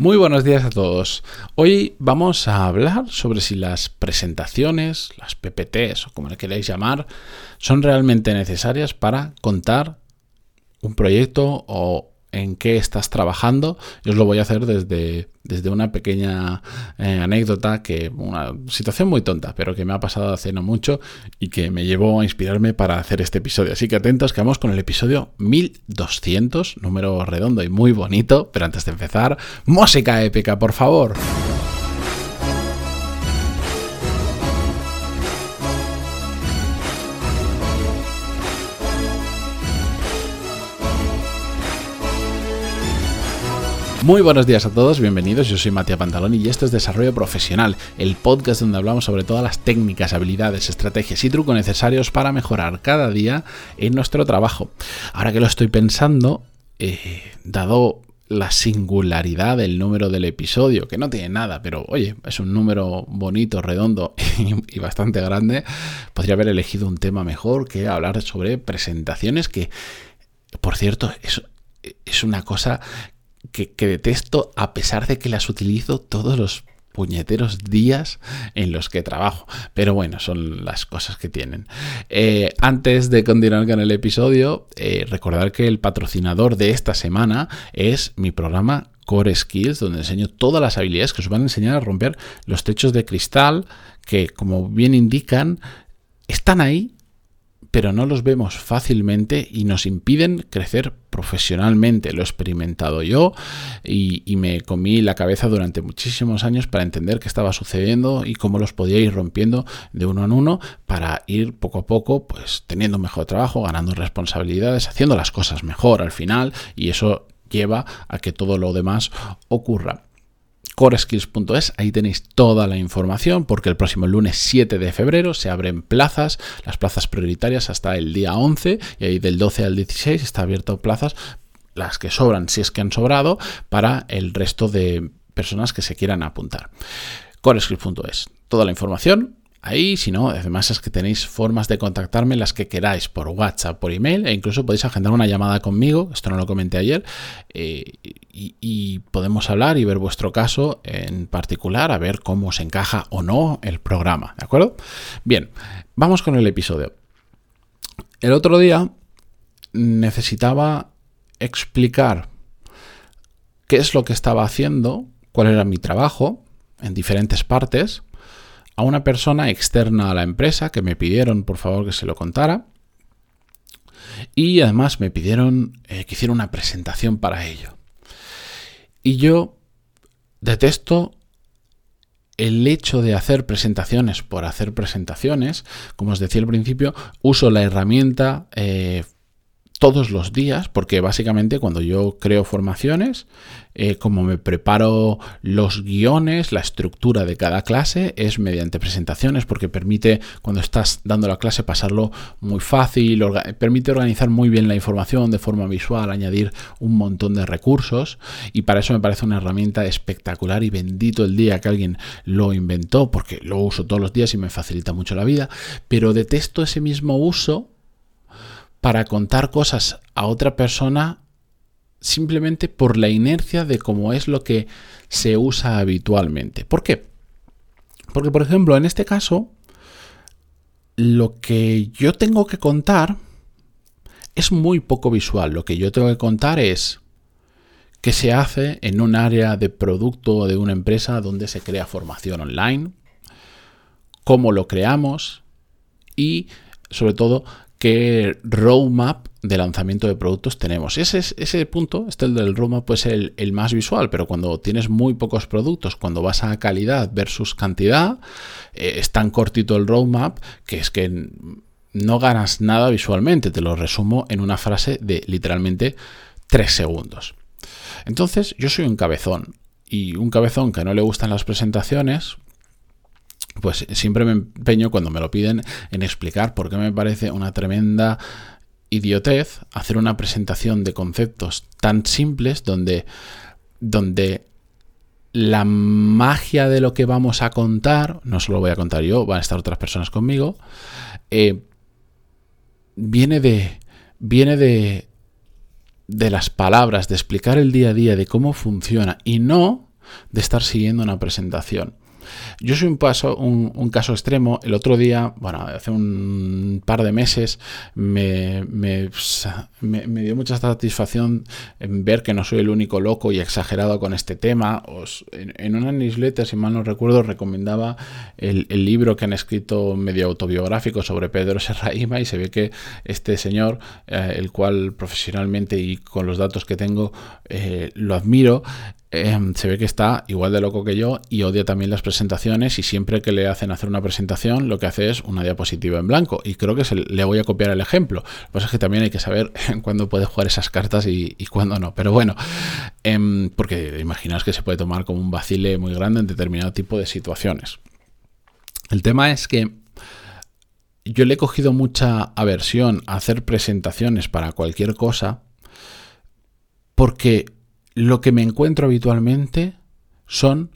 Muy buenos días a todos. Hoy vamos a hablar sobre si las presentaciones, las PPTs o como le queráis llamar, son realmente necesarias para contar un proyecto o en qué estás trabajando. Yo os lo voy a hacer desde, desde una pequeña eh, anécdota, que una situación muy tonta, pero que me ha pasado hace no mucho y que me llevó a inspirarme para hacer este episodio. Así que atentos que vamos con el episodio 1200, número redondo y muy bonito. Pero antes de empezar, música épica, por favor. Muy buenos días a todos, bienvenidos. Yo soy Matías Pantaloni y esto es Desarrollo Profesional, el podcast donde hablamos sobre todas las técnicas, habilidades, estrategias y trucos necesarios para mejorar cada día en nuestro trabajo. Ahora que lo estoy pensando, eh, dado la singularidad del número del episodio, que no tiene nada, pero oye, es un número bonito, redondo y, bastante grande, podría haber elegido un tema mejor que hablar sobre presentaciones que, por cierto, es, es una cosa que, detesto a pesar de que las utilizo todos los puñeteros días en los que trabajo. Pero bueno, son las cosas que tienen. Eh, antes de continuar con el episodio, eh, recordar que el patrocinador de esta semana es mi programa Core Skills, donde enseño todas las habilidades que os van a enseñar a romper los techos de cristal, que como bien indican, están ahí, pero no los vemos fácilmente y nos impiden crecer profesionalmente. Lo he experimentado yo y, me comí la cabeza durante muchísimos años para entender qué estaba sucediendo y cómo los podía ir rompiendo de uno en uno para ir poco a poco pues teniendo mejor trabajo, ganando responsabilidades, haciendo las cosas mejor al final y eso lleva a que todo lo demás ocurra coreskills.es, ahí tenéis toda la información porque el próximo lunes 7 de febrero se abren plazas, las plazas prioritarias hasta el día 11 y ahí del 12 al 16 está abierto plazas, las que sobran si es que han sobrado, para el resto de personas que se quieran apuntar. coreskills.es, toda la información Ahí, si no, además es que tenéis formas de contactarme las que queráis, por WhatsApp, por email, e incluso podéis agendar una llamada conmigo, esto no lo comenté ayer, eh, y, podemos hablar y ver vuestro caso en particular, a ver cómo os encaja o no el programa, ¿de acuerdo? Bien, vamos con el episodio. El otro día necesitaba explicar qué es lo que estaba haciendo, cuál era mi trabajo en diferentes partes, a una persona externa a la empresa que me pidieron por favor que se lo contara. Y además me pidieron eh, que hiciera una presentación para ello. Y yo detesto el hecho de hacer presentaciones por hacer presentaciones. Como os decía al principio, uso la herramienta eh, todos los días, porque básicamente cuando yo creo formaciones, eh, como me preparo los guiones, la estructura de cada clase es mediante presentaciones, porque permite cuando estás dando la clase pasarlo muy fácil, permite organizar muy bien la información de forma visual, añadir un montón de recursos, y para eso me parece una herramienta espectacular y bendito el día que alguien lo inventó, porque lo uso todos los días y me facilita mucho la vida, pero detesto ese mismo uso para contar cosas a otra persona simplemente por la inercia de cómo es lo que se usa habitualmente. ¿Por qué? Porque, por ejemplo, en este caso, lo que yo tengo que contar es muy poco visual. Lo que yo tengo que contar es qué se hace en un área de producto de una empresa donde se crea formación online, cómo lo creamos y, sobre todo, qué roadmap de lanzamiento de productos tenemos. Ese, ese punto, este el del roadmap, pues el, el más visual, pero cuando tienes muy pocos productos, cuando vas a calidad versus cantidad, eh, es tan cortito el roadmap que es que no ganas nada visualmente. Te lo resumo en una frase de literalmente tres segundos. Entonces, yo soy un cabezón. Y un cabezón que no le gustan las presentaciones, pues siempre me empeño cuando me lo piden en explicar por qué me parece una tremenda idiotez hacer una presentación de conceptos tan simples donde, donde la magia de lo que vamos a contar, no solo voy a contar yo, van a estar otras personas conmigo, eh, viene de. viene de. de las palabras, de explicar el día a día, de cómo funciona, y no de estar siguiendo una presentación. Yo soy un, paso, un, caso extremo. El otro día, bueno, hace un par de meses, me, me, dio mucha satisfacción ver que no soy el único loco y exagerado con este tema. en, una newsletter, si mal no recuerdo, recomendaba el, libro que han escrito medio autobiográfico sobre Pedro Serraima y se ve que este señor, eh, el cual profesionalmente y con los datos que tengo eh, lo admiro, Em, se ve que está igual de loco que yo y odia también las presentaciones y siempre que le hacen hacer una presentación lo que hace es una diapositiva en blanco y creo que le voy a copiar el ejemplo. Lo que pasa es que también hay que saber cuándo puede jugar esas cartas y, cuándo no. Pero bueno, em, porque imaginaos que se puede tomar como un vacile muy grande en determinado tipo de situaciones. El tema es que yo le he cogido mucha aversión a hacer presentaciones para cualquier cosa porque lo que me encuentro habitualmente son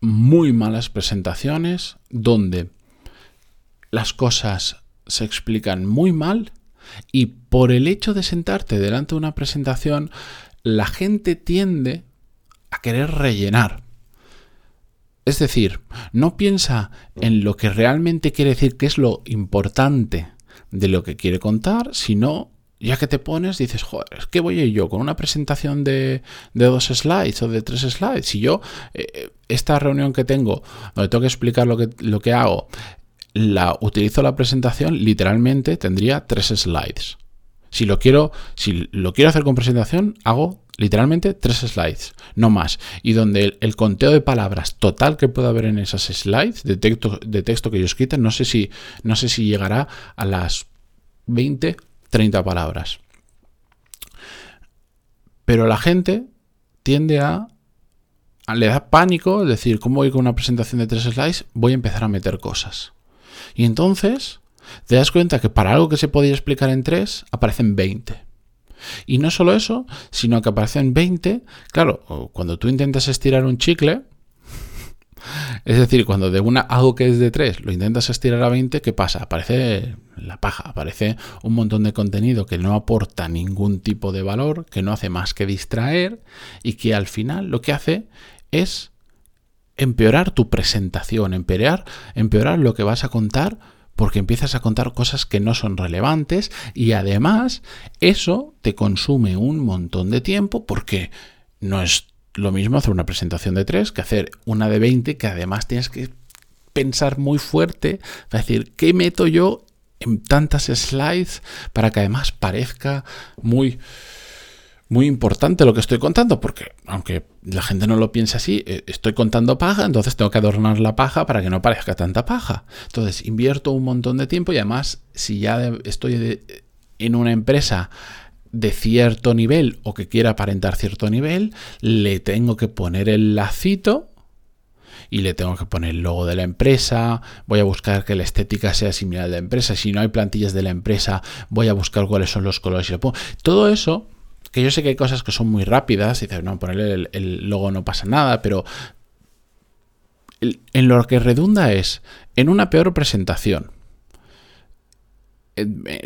muy malas presentaciones donde las cosas se explican muy mal y por el hecho de sentarte delante de una presentación, la gente tiende a querer rellenar. Es decir, no piensa en lo que realmente quiere decir, que es lo importante de lo que quiere contar, sino ya que te pones, dices, joder, ¿qué voy a ir yo con una presentación de, dos slides o de tres slides? Si yo, eh, esta reunión que tengo, donde tengo que explicar lo que, lo que hago, la utilizo la presentación, literalmente tendría tres slides. Si lo quiero, si lo quiero hacer con presentación, hago literalmente tres slides, no más. Y donde el, conteo de palabras total que pueda haber en esas slides de texto, de texto que yo escrita, no sé si, no sé si llegará a las 20 30 palabras. Pero la gente tiende a, le da pánico, es decir, ¿cómo voy con una presentación de tres slides? Voy a empezar a meter cosas. Y entonces te das cuenta que para algo que se podía explicar en tres, aparecen 20. Y no solo eso, sino que aparecen 20. Claro, cuando tú intentas estirar un chicle, es decir, cuando de una algo que es de 3 lo intentas estirar a 20, ¿qué pasa? Aparece la paja, aparece un montón de contenido que no aporta ningún tipo de valor, que no hace más que distraer y que al final lo que hace es empeorar tu presentación, empeorar, empeorar lo que vas a contar porque empiezas a contar cosas que no son relevantes y además eso te consume un montón de tiempo porque no es lo mismo hacer una presentación de 3 que hacer una de 20 que además tienes que pensar muy fuerte decir, ¿qué meto yo en tantas slides para que además parezca muy muy importante lo que estoy contando, porque aunque la gente no lo piense así, eh, estoy contando paja, entonces tengo que adornar la paja para que no parezca tanta paja. Entonces invierto un montón de tiempo y además si ya estoy en una empresa de cierto nivel o que quiera aparentar cierto nivel, le tengo que poner el lacito y le tengo que poner el logo de la empresa, voy a buscar que la estética sea similar a la empresa, si no hay plantillas de la empresa, voy a buscar cuáles son los colores y lo pongo. Todo eso, que yo sé que hay cosas que son muy rápidas, y dices, no, ponerle el, logo no pasa nada, pero en lo que redunda es en una peor presentación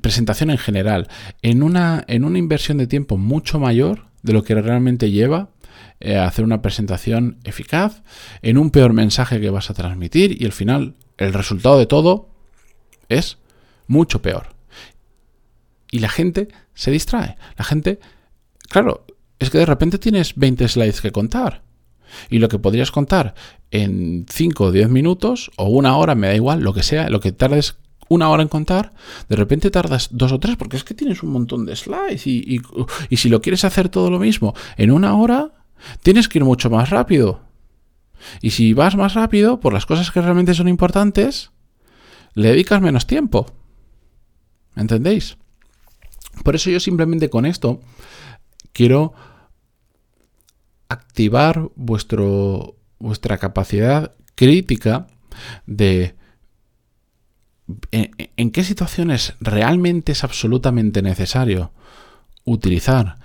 presentación en general, en una, en una inversión de tiempo mucho mayor de lo que realmente lleva eh, hacer una presentación eficaz, en un peor mensaje que vas a transmitir y al final el resultado de todo es mucho peor. Y la gente se distrae. La gente, claro, es que de repente tienes 20 slides que contar. Y lo que podrías contar en 5 o 10 minutos o una hora, me da igual, lo que sea, lo que tardes una hora en contar, de repente tardas dos o tres, porque es que tienes un montón de slides y, si lo quieres hacer todo lo mismo en una hora, tienes que ir mucho más rápido. Y si vas más rápido, por las cosas que realmente son importantes, le dedicas menos tiempo. ¿Entendéis? Por eso yo simplemente con esto quiero activar vuestro, vuestra capacidad crítica de ¿En, qué situaciones realmente es absolutamente necesario utilizar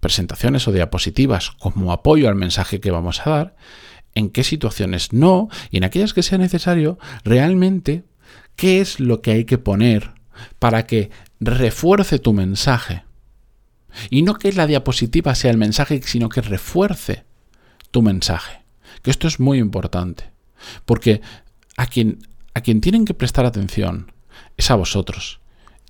presentaciones o diapositivas como apoyo al mensaje que vamos a dar? ¿En qué situaciones no? Y en aquellas que sea necesario, realmente, ¿qué es lo que hay que poner para que refuerce tu mensaje? Y no que la diapositiva sea el mensaje, sino que refuerce tu mensaje. Que esto es muy importante. Porque a quien, a quien tienen que prestar atención es a vosotros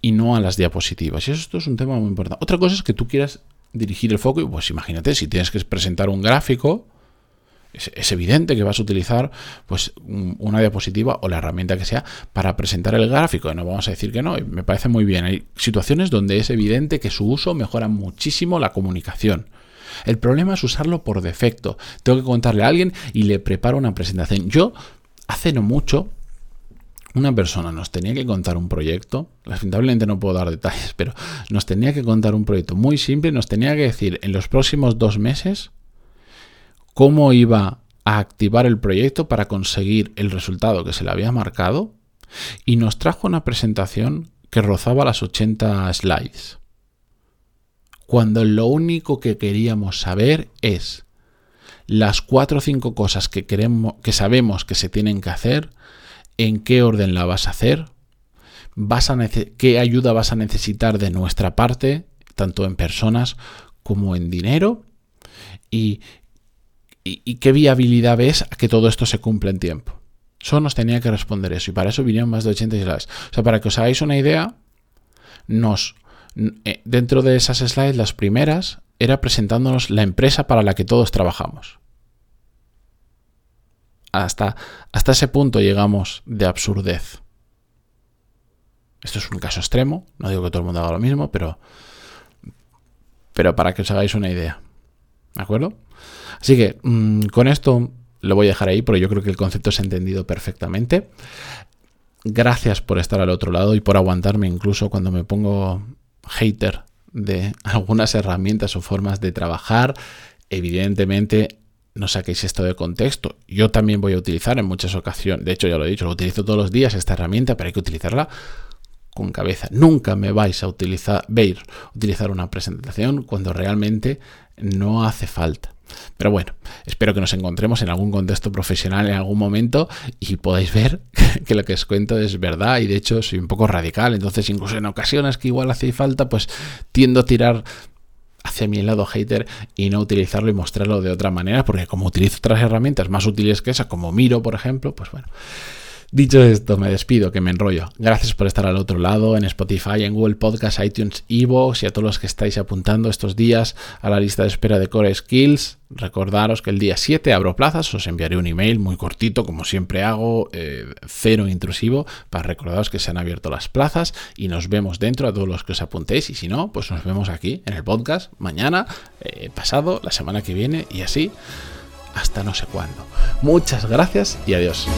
y no a las diapositivas. Y esto es un tema muy importante. Otra cosa es que tú quieras dirigir el foco y pues imagínate, si tienes que presentar un gráfico, es, evidente que vas a utilizar pues una diapositiva o la herramienta que sea para presentar el gráfico. No vamos a decir que no, me parece muy bien. Hay situaciones donde es evidente que su uso mejora muchísimo la comunicación. El problema es usarlo por defecto. Tengo que contarle a alguien y le preparo una presentación. Yo, hace no mucho, una persona nos tenía que contar un proyecto, lamentablemente no puedo dar detalles, pero nos tenía que contar un proyecto muy simple, nos tenía que decir en los próximos dos meses cómo iba a activar el proyecto para conseguir el resultado que se le había marcado y nos trajo una presentación que rozaba las 80 slides. Cuando lo único que queríamos saber es las cuatro o cinco cosas que queremos que sabemos que se tienen que hacer en qué orden la vas a hacer, vas a qué ayuda vas a necesitar de nuestra parte, tanto en personas como en dinero, y, qué viabilidad ves a que todo esto se cumpla en tiempo. Solo nos tenía que responder eso, y para eso vinieron más de 80 slides. O sea, para que os hagáis una idea, nos eh, dentro de esas slides, las primeras, era presentándonos la empresa para la que todos trabajamos hasta, hasta ese punto llegamos de absurdez. Esto es un caso extremo, no digo que todo el mundo haga lo mismo, pero, pero para que os hagáis una idea. ¿De acuerdo? Así que mm, con esto lo voy a dejar ahí, porque yo creo que el concepto se ha entendido perfectamente. Gracias por estar al otro lado y por aguantarme incluso cuando me pongo hater de algunas herramientas o formas de trabajar. Evidentemente no saquéis esto de contexto. Yo también voy a utilizar en muchas ocasiones, de hecho ya lo he dicho, lo utilizo todos los días esta herramienta, pero hay que utilizarla con cabeza. Nunca me vais a utilizar, ver utilizar una presentación cuando realmente no hace falta. Pero bueno, espero que nos encontremos en algún contexto profesional en algún momento y podáis ver que lo que os cuento es verdad y de hecho soy un poco radical, entonces incluso en ocasiones que igual hace falta, pues tiendo a tirar hacia mi lado hater y no utilizarlo y mostrarlo de otra manera, porque como utilizo otras herramientas más útiles que esa, como Miro, por ejemplo, pues bueno. Dicho esto, me despido, que me enrollo. Gracias por estar al otro lado, en Spotify, en Google Podcast, iTunes, Evox y a todos los que estáis apuntando estos días a la lista de espera de Core Skills. Recordaros que el día 7 abro plazas, os enviaré un email muy cortito, como siempre hago, eh, cero intrusivo, para recordaros que se han abierto las plazas y nos vemos dentro a todos los que os apuntéis. Y si no, pues nos vemos aquí en el podcast mañana, eh, pasado, la semana que viene y así hasta no sé cuándo. Muchas gracias y adiós.